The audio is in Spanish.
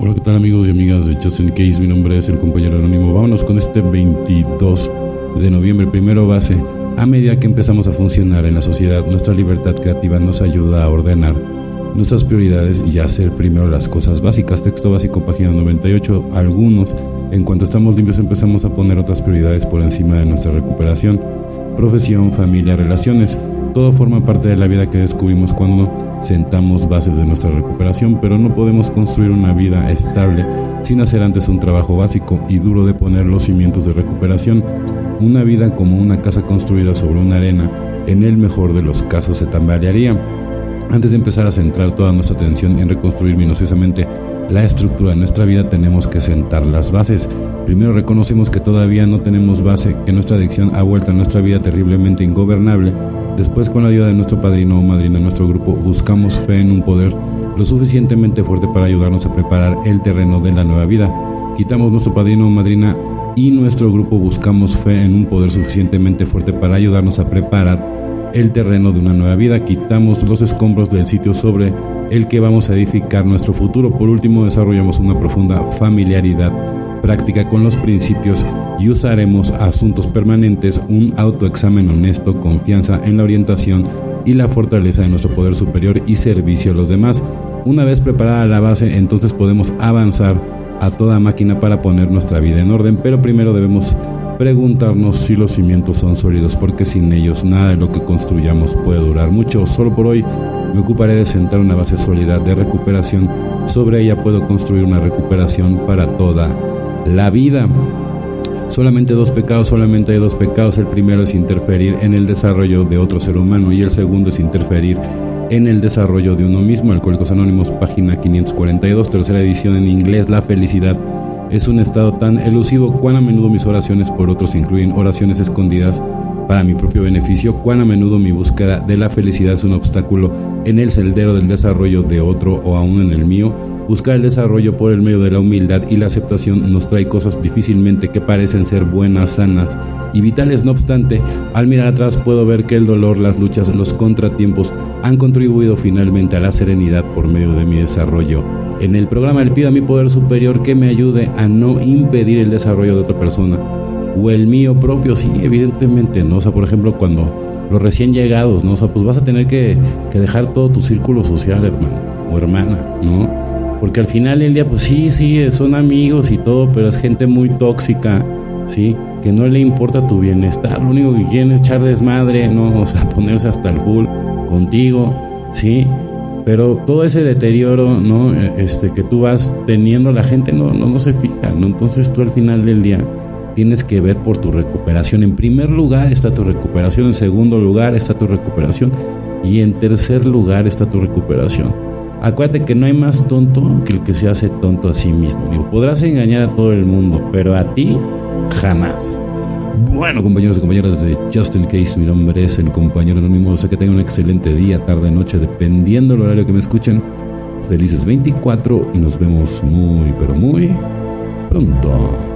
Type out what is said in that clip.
Hola, ¿qué tal amigos y amigas de Justin Case? Mi nombre es el compañero anónimo. Vámonos con este 22 de noviembre, primero base. A medida que empezamos a funcionar en la sociedad, nuestra libertad creativa nos ayuda a ordenar nuestras prioridades y a hacer primero las cosas básicas. Texto básico, página 98. Algunos, en cuanto estamos limpios, empezamos a poner otras prioridades por encima de nuestra recuperación. Profesión, familia, relaciones. Todo forma parte de la vida que descubrimos cuando sentamos bases de nuestra recuperación, pero no podemos construir una vida estable sin hacer antes un trabajo básico y duro de poner los cimientos de recuperación. Una vida como una casa construida sobre una arena, en el mejor de los casos se tambalearía. Antes de empezar a centrar toda nuestra atención en reconstruir minuciosamente la estructura de nuestra vida, tenemos que sentar las bases. Primero reconocemos que todavía no tenemos base, que nuestra adicción ha vuelto a nuestra vida terriblemente ingobernable Después, con la ayuda de nuestro padrino o madrina, nuestro grupo, buscamos fe en un poder lo suficientemente fuerte para ayudarnos a preparar el terreno de la nueva vida. Quitamos nuestro padrino o madrina y nuestro grupo buscamos fe en un poder suficientemente fuerte para ayudarnos a preparar el terreno de una nueva vida. Quitamos los escombros del sitio sobre el que vamos a edificar nuestro futuro. Por último, desarrollamos una profunda familiaridad práctica con los principios y usaremos asuntos permanentes, un autoexamen honesto, confianza en la orientación y la fortaleza de nuestro poder superior y servicio a los demás. Una vez preparada la base, entonces podemos avanzar a toda máquina para poner nuestra vida en orden, pero primero debemos preguntarnos si los cimientos son sólidos, porque sin ellos nada de lo que construyamos puede durar mucho. Solo por hoy me ocuparé de sentar una base sólida de recuperación. Sobre ella puedo construir una recuperación para toda la vida. Solamente dos pecados, solamente hay dos pecados. El primero es interferir en el desarrollo de otro ser humano y el segundo es interferir en el desarrollo de uno mismo. Alcohólicos Anónimos, página 542, tercera edición en inglés. La felicidad es un estado tan elusivo. Cuán a menudo mis oraciones por otros incluyen oraciones escondidas para mi propio beneficio. Cuán a menudo mi búsqueda de la felicidad es un obstáculo en el sendero del desarrollo de otro o aún en el mío. Buscar el desarrollo por el medio de la humildad y la aceptación nos trae cosas difícilmente que parecen ser buenas, sanas y vitales. No obstante, al mirar atrás puedo ver que el dolor, las luchas, los contratiempos han contribuido finalmente a la serenidad por medio de mi desarrollo. En el programa le pido a mi poder superior que me ayude a no impedir el desarrollo de otra persona o el mío propio, sí, evidentemente, ¿no? O sea, por ejemplo, cuando los recién llegados, ¿no? O sea, pues vas a tener que, que dejar todo tu círculo social, hermano o hermana, ¿no? Porque al final del día, pues sí, sí, son amigos y todo, pero es gente muy tóxica, ¿sí? Que no le importa tu bienestar, lo único que quieren es echar desmadre, ¿no? O sea, ponerse hasta el full contigo, ¿sí? Pero todo ese deterioro, ¿no? Este, que tú vas teniendo, la gente no, no, no se fija, ¿no? Entonces tú al final del día tienes que ver por tu recuperación. En primer lugar está tu recuperación, en segundo lugar está tu recuperación y en tercer lugar está tu recuperación. Acuérdate que no hay más tonto que el que se hace tonto a sí mismo. Digo, podrás engañar a todo el mundo, pero a ti jamás. Bueno, compañeros y compañeras de Justin Case, mi nombre es el compañero anónimo. Sé que tengan un excelente día, tarde, noche, dependiendo del horario que me escuchen. Felices 24 y nos vemos muy, pero muy pronto.